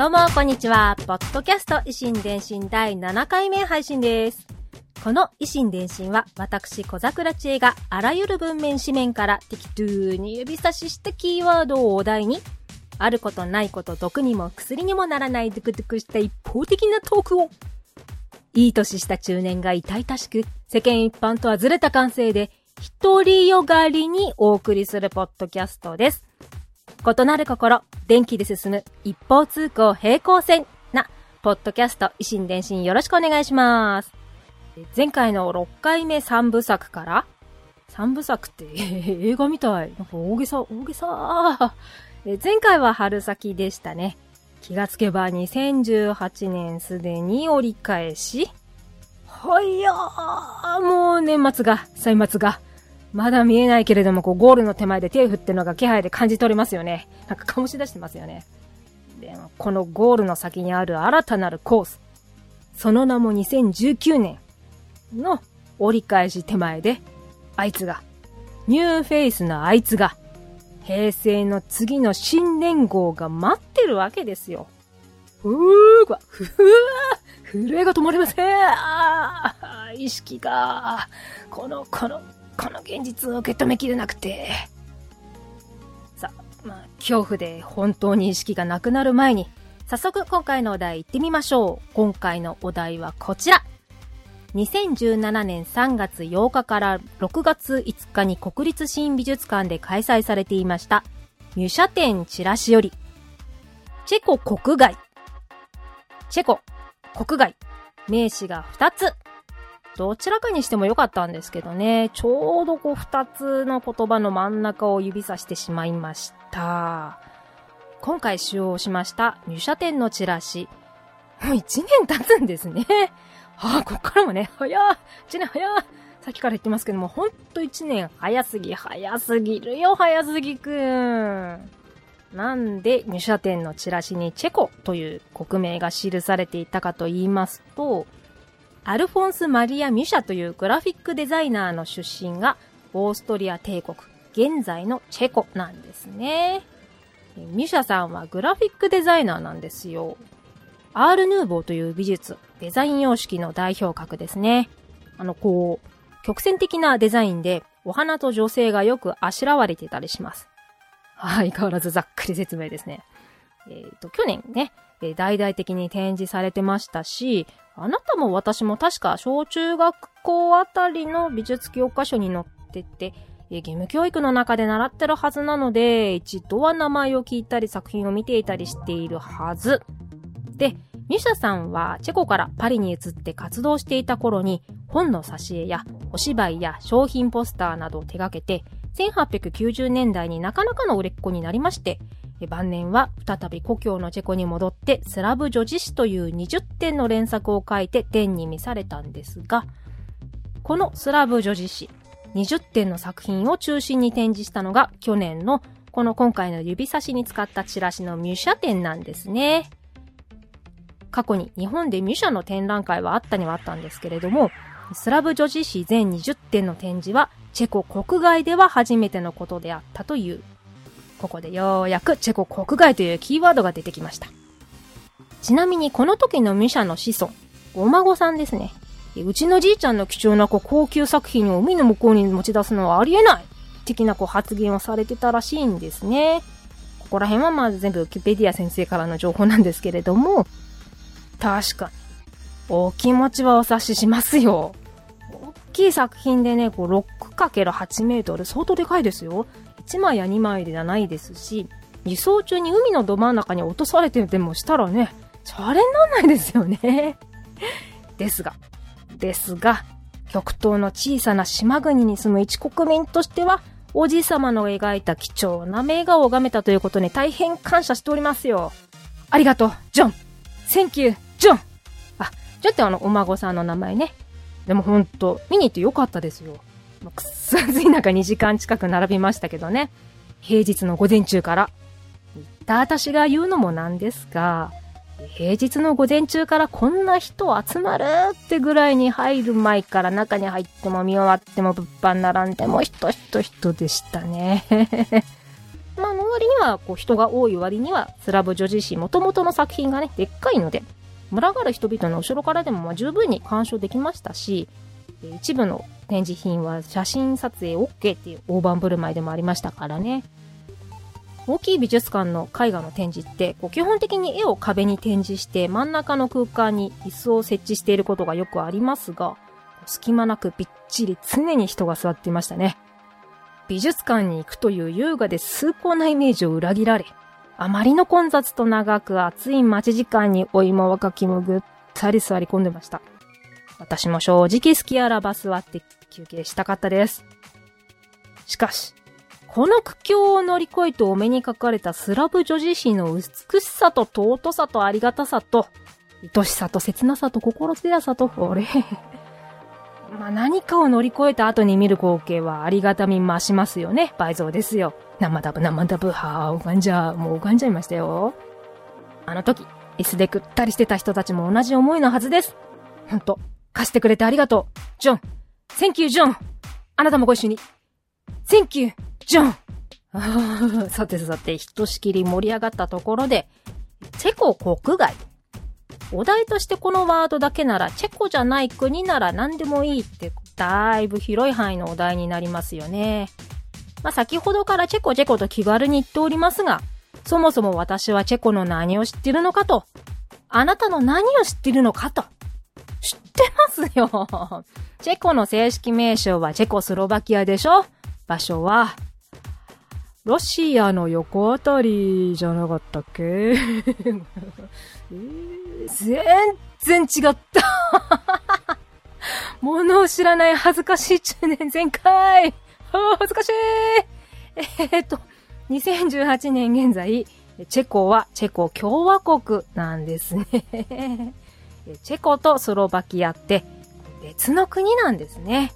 どうも、こんにちは。ポッドキャスト維新伝心第7回目配信です。この維新伝心は、私、小桜知恵があらゆる文面紙面から適当に指差ししたキーワードをお題に、あることないこと毒にも薬にもならないドゥクドゥクした一方的なトークを、いい年した中年が痛々しく、世間一般とはずれた感性で、一人よがりにお送りするポッドキャストです。異なる心、電気で進む一方通行平行線な、ポッドキャスト維新伝心よろしくお願いします。前回の6回目3部作から、3部作って、映画みたい。なんか大げさ、大げさ。え前回は春先でしたね。気がつけば2018年すでに折り返し。はいやー、もう年末が、歳末が。まだ見えないけれども、こう、ゴールの手前で手振ってるのが気配で感じ取れますよね。なんか醸し出してますよね。でも、このゴールの先にある新たなるコース。その名も2019年の折り返し手前で、あいつが、ニューフェイスのあいつが、平成の次の新年号が待ってるわけですよ。ふーわ、ふー震えが止まりませんあ意識が、この、この、この現実を受け止めきれなくて。さ、まあ、恐怖で本当に意識がなくなる前に、早速今回のお題行ってみましょう。今回のお題はこちら。2017年3月8日から6月5日に国立新美術館で開催されていました、ミュシャ展チラシより、チェコ国外、チェコ国外、名詞が2つ。どちらかにしてもよかったんですけどね、ちょうどこう2つの言葉の真ん中を指さしてしまいました。今回使用しました入社店のチラシ。もう1年経つんですね。はあ、こっからもね、早っ !1 年早さっきから言ってますけども、ほんと1年早すぎ、早すぎるよ、早すぎくん。なんで、入社店のチラシにチェコという国名が記されていたかと言いますと、アルフォンス・マリア・ミュシャというグラフィックデザイナーの出身がオーストリア帝国、現在のチェコなんですね。ミュシャさんはグラフィックデザイナーなんですよ。アール・ヌーボーという美術、デザイン様式の代表格ですね。あの、こう、曲線的なデザインでお花と女性がよくあしらわれてたりします。はい、変わらずざっくり説明ですね。えっ、と、去年ね、大々的に展示されてましたし、あなたも私も確か小中学校あたりの美術教科書に載ってて、義務教育の中で習ってるはずなので、一度は名前を聞いたり作品を見ていたりしているはず。で、ミュシャさんはチェコからパリに移って活動していた頃に本の挿絵やお芝居や商品ポスターなどを手掛けて1890年代になかなかの売れっ子になりまして晩年は再び故郷のチェコに戻ってスラブ女子誌という20点の連作を書いて天に召されたんですがこのスラブ女子誌20点の作品を中心に展示したのが去年のこの今回の指差しに使ったチラシのミュシャ展なんですね。過去に日本でミュシャの展覧会はあったにはあったんですけれども、スラブ女子誌全20点の展示はチェコ国外では初めてのことであったという。ここでようやくチェコ国外というキーワードが出てきました。ちなみにこの時のミシャの子孫、お孫さんですね。うちのじいちゃんの貴重な高級作品を海の向こうに持ち出すのはありえない的な発言をされてたらしいんですね。ここら辺はまず全部ウキペディア先生からの情報なんですけれども、確かに。お気持ちはお察ししますよ。大きい作品でね、こう 6×8 メートル、相当でかいですよ。1枚や2枚ではないですし、輸送中に海のど真ん中に落とされてでもしたらね、シャレになんないですよね。ですが、ですが、極東の小さな島国に住む一国民としては、おじさまの描いた貴重な名画を拝めたということに大変感謝しておりますよ。ありがとう、ジョンセンキュー、ジョンあ、ジョってあの、お孫さんの名前ね。でもほんと、見に行ってよかったですよ。くっそ暑い中2時間近く並びましたけどね。平日の午前中から。行った私が言うのもなんですが、平日の午前中からこんな人集まるってぐらいに入る前から中に入っても見終わっても物販並んでも人人人でしたね。まあ、の割には、こう人が多い割には、スラブ女子誌元々の作品がね、でっかいので、群がる人々の後ろからでもまあ十分に鑑賞できましたし、一部の展示品は写真撮影 OK っていう大盤振る舞いでもありましたからね。大きい美術館の絵画の展示って、こう基本的に絵を壁に展示して真ん中の空間に椅子を設置していることがよくありますが、隙間なくびっちり常に人が座っていましたね。美術館に行くという優雅で崇高なイメージを裏切られ、あまりの混雑と長く暑い待ち時間にお芋若きもぐったり座り込んでました。私も正直好きあらば座って休憩したかったです。しかし、この苦境を乗り越えてお目にかかれたスラブ女子誌の美しさと尊さとありがたさと、愛しさと切なさと心強さと、俺。まあ、何かを乗り越えた後に見る光景はありがたみ増しますよね。倍増ですよ。生ダブ生ダブ、はぁ、拝んじゃ、もう拝んじゃいましたよ。あの時、椅子でぐったりしてた人たちも同じ思いのはずです。ほんと、貸してくれてありがとう。ジョン。 Thank you、ジョン。あなたもご一緒に。 Thank you、ジョンさてさて、ひとしきり盛り上がったところで、チェコ国外。お題としてこのワードだけなら、チェコじゃない国なら何でもいいって、だいぶ広い範囲のお題になりますよね。まあ、先ほどからチェコチェコと気軽に言っておりますが、そもそも私はチェコの何を知ってるのかと、あなたの何を知ってるのかと、知ってますよ。チェコの正式名称はチェコスロバキアでしょ？場所は、ロシアの横あたりじゃなかったっけ、全然違った。ものを知らない恥ずかしい中年全開。恥ずかしい。えー、っと、2018年現在、チェコはチェコ共和国なんですね。チェコとスロバキアって別の国なんですね。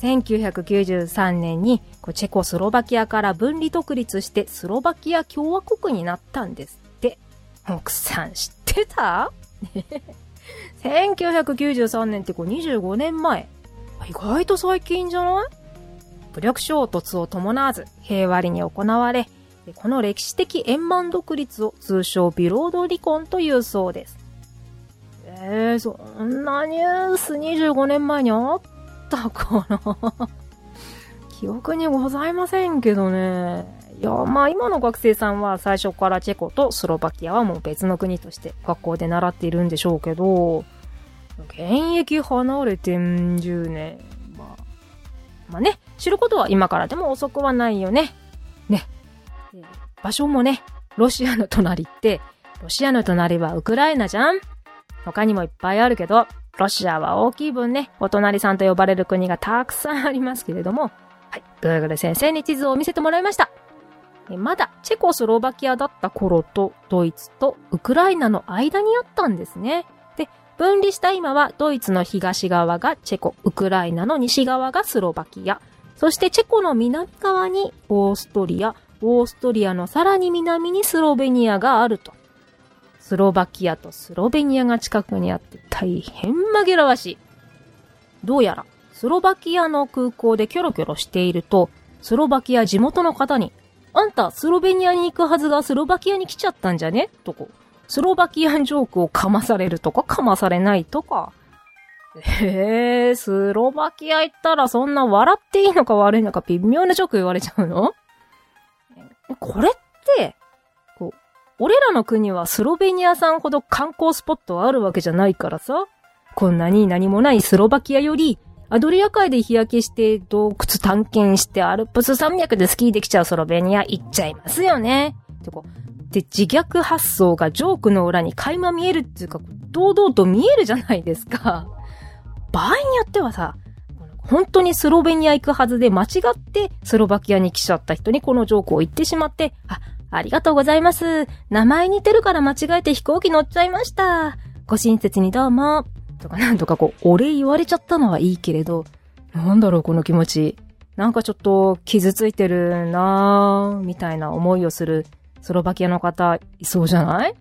1993年にチェコスロバキアから分離独立してスロバキア共和国になったんですって。奥さん知ってた ?1993 年ってこう25年前。意外と最近じゃない？武力衝突を伴わず平和に行われ、この歴史的円満独立を通称ビロード離婚というそうです。えー、そんなニュース25年前にあったかな？記憶にございませんけどね。いや、まあ今の学生さんは最初からチェコとスロバキアはもう別の国として学校で習っているんでしょうけど、現役離れてん10年。まあ、まあね、知ることは今からでも遅くはないよね。ね。場所もね、ロシアの隣って、ロシアの隣はウクライナじゃん？他にもいっぱいあるけど、ロシアは大きい分ね、お隣さんと呼ばれる国がたくさんありますけれども、はい、Google 先生に地図を見せてもらいました。まだチェコスロバキアだった頃とドイツとウクライナの間にあったんですね。で、分離した今はドイツの東側がチェコ、ウクライナの西側がスロバキア、そしてチェコの南側にオーストリア、オーストリアのさらに南にスロベニアがあると。スロバキアとスロベニアが近くにあって大変紛らわしい。どうやら、スロバキアの空港でキョロキョロしていると、スロバキア地元の方に、あんたスロベニアに行くはずがスロバキアに来ちゃったんじゃね？とこ、スロバキアンジョークをかまされるとかかまされないとか。えー、スロバキア行ったらそんな笑っていいのか悪いのか微妙なジョーク言われちゃうの？これって、俺らの国はスロベニアさんほど観光スポットあるわけじゃないからさ。こんなに何もないスロバキアより、アドリア海で日焼けして洞窟探検してアルプス山脈でスキーできちゃうスロベニア行っちゃいますよね。ってこうで、自虐発想がジョークの裏に垣間見えるっていうか、堂々と見えるじゃないですか。場合によってはさ、本当にスロベニア行くはずで間違ってスロバキアに来ちゃった人にこのジョークを言ってしまって、あ、ありがとうございます。名前似てるから間違えて飛行機乗っちゃいました。ご親切にどうも。とかなんとかこう、お礼言われちゃったのはいいけれど、なんだろうこの気持ち。なんかちょっと傷ついてるなぁ、みたいな思いをするスロバキアの方いそうじゃない？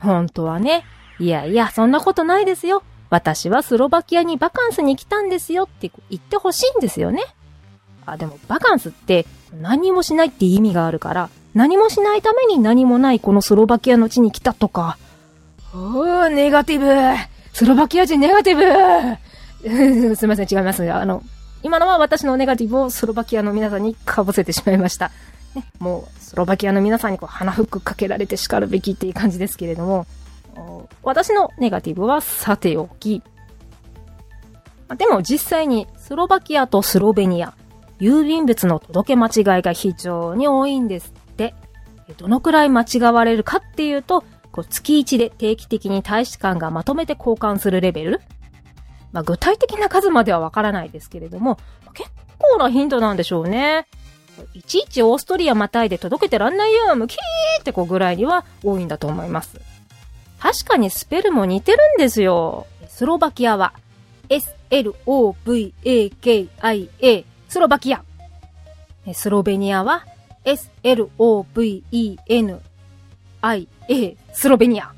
本当はね、いやいや、そんなことないですよ。私はスロバキアにバカンスに来たんですよって言ってほしいんですよね。あ、でもバカンスって何もしないって意味があるから、何もしないために何もないこのスロバキアの地に来たとか。おー、ネガティブスロバキア人ネガティブ すいません、違います。あの、今のは私のネガティブをスロバキアの皆さんにかぶせてしまいました。ね、もう、スロバキアの皆さんにこう鼻フックかけられて叱るべきっていう感じですけれども、私のネガティブはさておき、でも実際にスロバキアとスロベニア、郵便物の届け間違いが非常に多いんです。どのくらい間違われるかっていうと、こう月1で定期的に大使館がまとめて交換するレベルまあ、具体的な数まではわからないですけれども、結構なヒントなんでしょうね。いちいちオーストリアまたいで届けてらんないよ、ムキーってこうぐらいには多いんだと思います。確かにスペルも似てるんですよ。スロバキアは、S-L-O-V-A-K-I-A、スロバキア。スロベニアは、S-L-O-V-E-N-I-A、スロベニア。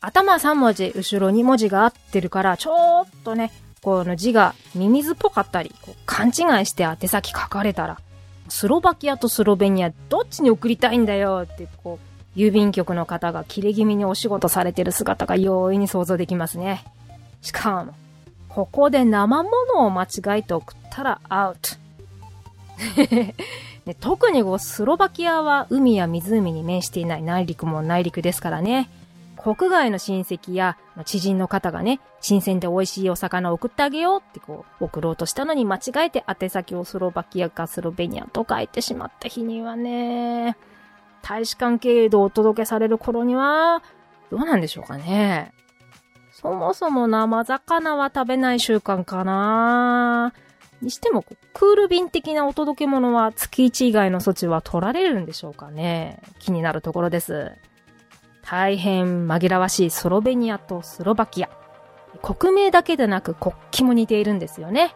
頭3文字、後ろ2文字が合ってるから、ちょっとね、この字がミミズっぽかったり、勘違いして宛先書かれたら、スロバキアとスロベニアどっちに送りたいんだよって、こう、郵便局の方が切れ気味にお仕事されてる姿が容易に想像できますね。しかも、ここで生物を間違えて送ったらアウト。ね、特にこうスロバキアは海や湖に面していない内陸も内陸ですからね。国外の親戚や知人の方がね、新鮮で美味しいお魚を送ってあげようってこう、送ろうとしたのに間違えて宛先をスロバキアかスロベニアと書いてしまった日にはね、大使館経由でお届けされる頃には、どうなんでしょうかね。そもそも生魚は食べない習慣かなにしても、クール便的なお届け物は月1以外の措置は取られるんでしょうかね。気になるところです。大変紛らわしいソロベニアとスロバキア。国名だけでなく国旗も似ているんですよね。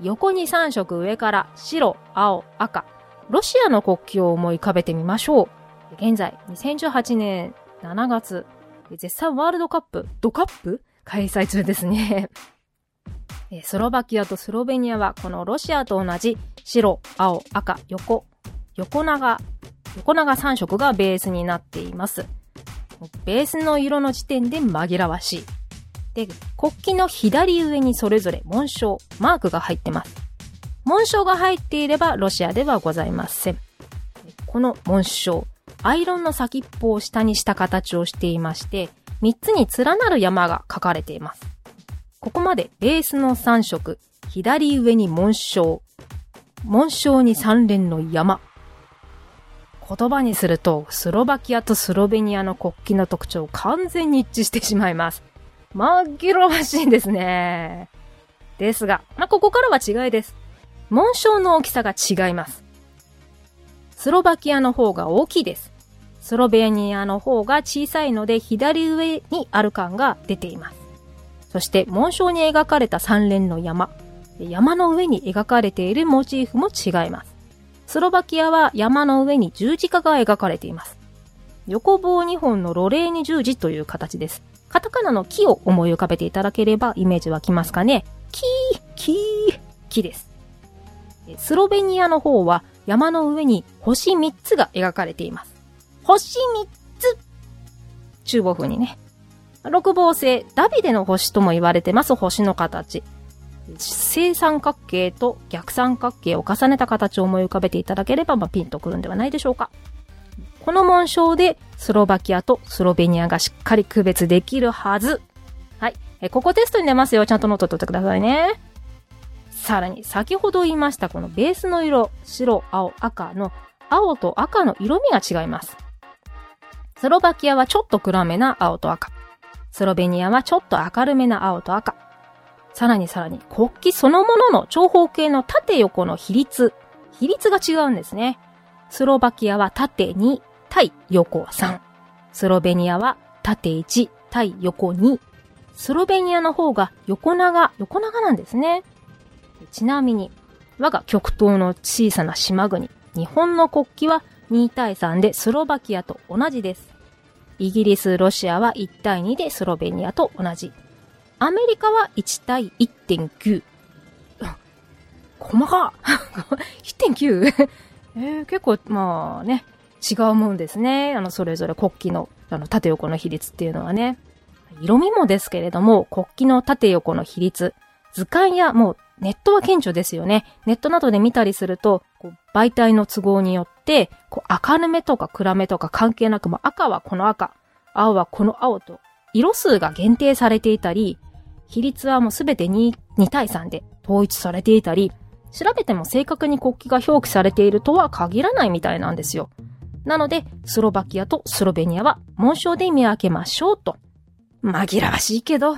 横に3色上から白、青、赤。ロシアの国旗を思い浮かべてみましょう。現在、2018年7月、絶賛ワールドカップ、ドカップ開催中ですね。スロバキアとスロベニアはこのロシアと同じ白、青、赤、横、横長、横長3色がベースになっています。ベースの色の時点で紛らわしい。で、国旗の左上にそれぞれ紋章、マークが入ってます。紋章が入っていればロシアではございません。この紋章、アイロンの先っぽを下にした形をしていまして、3つに連なる山が書かれています。ここまでベースの3色、左上に紋章、紋章に3連の山、言葉にすると、スロバキアとスロベニアの国旗の特徴を完全に一致してしまいます。紛らわしいんですね。ですが、まあ、ここからは違いです。紋章の大きさが違います。スロバキアの方が大きいです。スロベニアの方が小さいので左上にある感が出ています。そして紋章に描かれた三連の山。山の上に描かれているモチーフも違います。スロバキアは山の上に十字架が描かれています。横棒2本のロレーニ十字という形です。カタカナの木を思い浮かべていただければイメージ湧きますかね。キー、キー、木です。スロベニアの方は山の上に星3つが描かれています。星3つ中央風にね。六芒星、ダビデの星とも言われてます星の形。正三角形と逆三角形を重ねた形を思い浮かべていただければ、まあ、ピンとくるんではないでしょうか。この紋章でスロバキアとスロベニアがしっかり区別できるはず。はい。え、ここテストに出ますよ。ちゃんとノート取ってくださいね。さらに、先ほど言いましたこのベースの色、白、青、赤の青と赤の色味が違います。スロバキアはちょっと暗めな青と赤。スロベニアはちょっと明るめな青と赤。さらにさらに国旗そのものの長方形の縦横の比率、比率が違うんですね。スロバキアは縦2対横3。スロベニアは縦1対横2。スロベニアの方が横長、横長なんですね。ちなみに、我が極東の小さな島国、日本の国旗は2対3でスロバキアと同じです。イギリス、ロシアは1対2でスロベニアと同じ。アメリカは1対1.9。細か !1.9? えー、結構、まあね、違うもんですね。あの、それぞれ国旗の、あの、縦横の比率っていうのはね。色味もですけれども、国旗の縦横の比率、図鑑やもうネットは顕著ですよね。ネットなどで見たりすると、こう媒体の都合によって、こう明るめとか暗めとか関係なく、も赤はこの赤、青はこの青と、色数が限定されていたり、比率はもうすべて 2, 2対3で統一されていたり、調べても正確に国旗が表記されているとは限らないみたいなんですよ。なので、スロバキアとスロベニアは紋章で見分けましょうと。紛らわしいけど。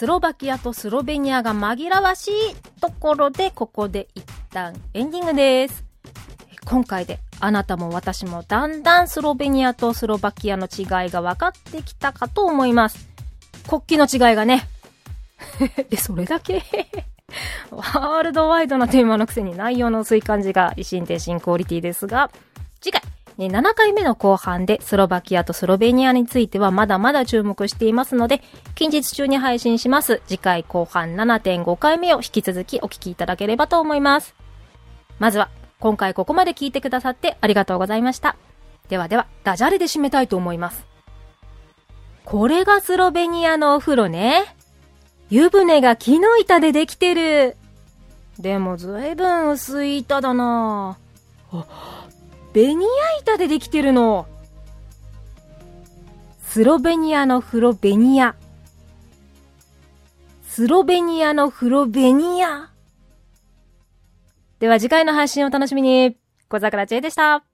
スロバキアとスロベニアが紛らわしいところで、ここで一旦エンディングです。今回であなたも私もだんだんスロベニアとスロバキアの違いが分かってきたかと思います。国旗の違いがね。で、それだけ？ワールドワイドなテーマのくせに内容の薄い感じが維新転新クオリティですが、次回、7回目の後半でスロバキアとスロベニアについてはまだまだ注目していますので、近日中に配信します。次回後半7.5回目を引き続きお聞きいただければと思います。まずは、今回ここまで聞いてくださってありがとうございました。ではでは、ダジャレで締めたいと思います。これがスロベニアのお風呂ね。湯船が木の板でできてる。でもずいぶん薄い板だなあ、ベニヤ板でできてるの。スロベニアの風呂ベニヤ。スロベニアの風呂ベニヤ。では次回の配信を楽しみに。小桜知恵でした。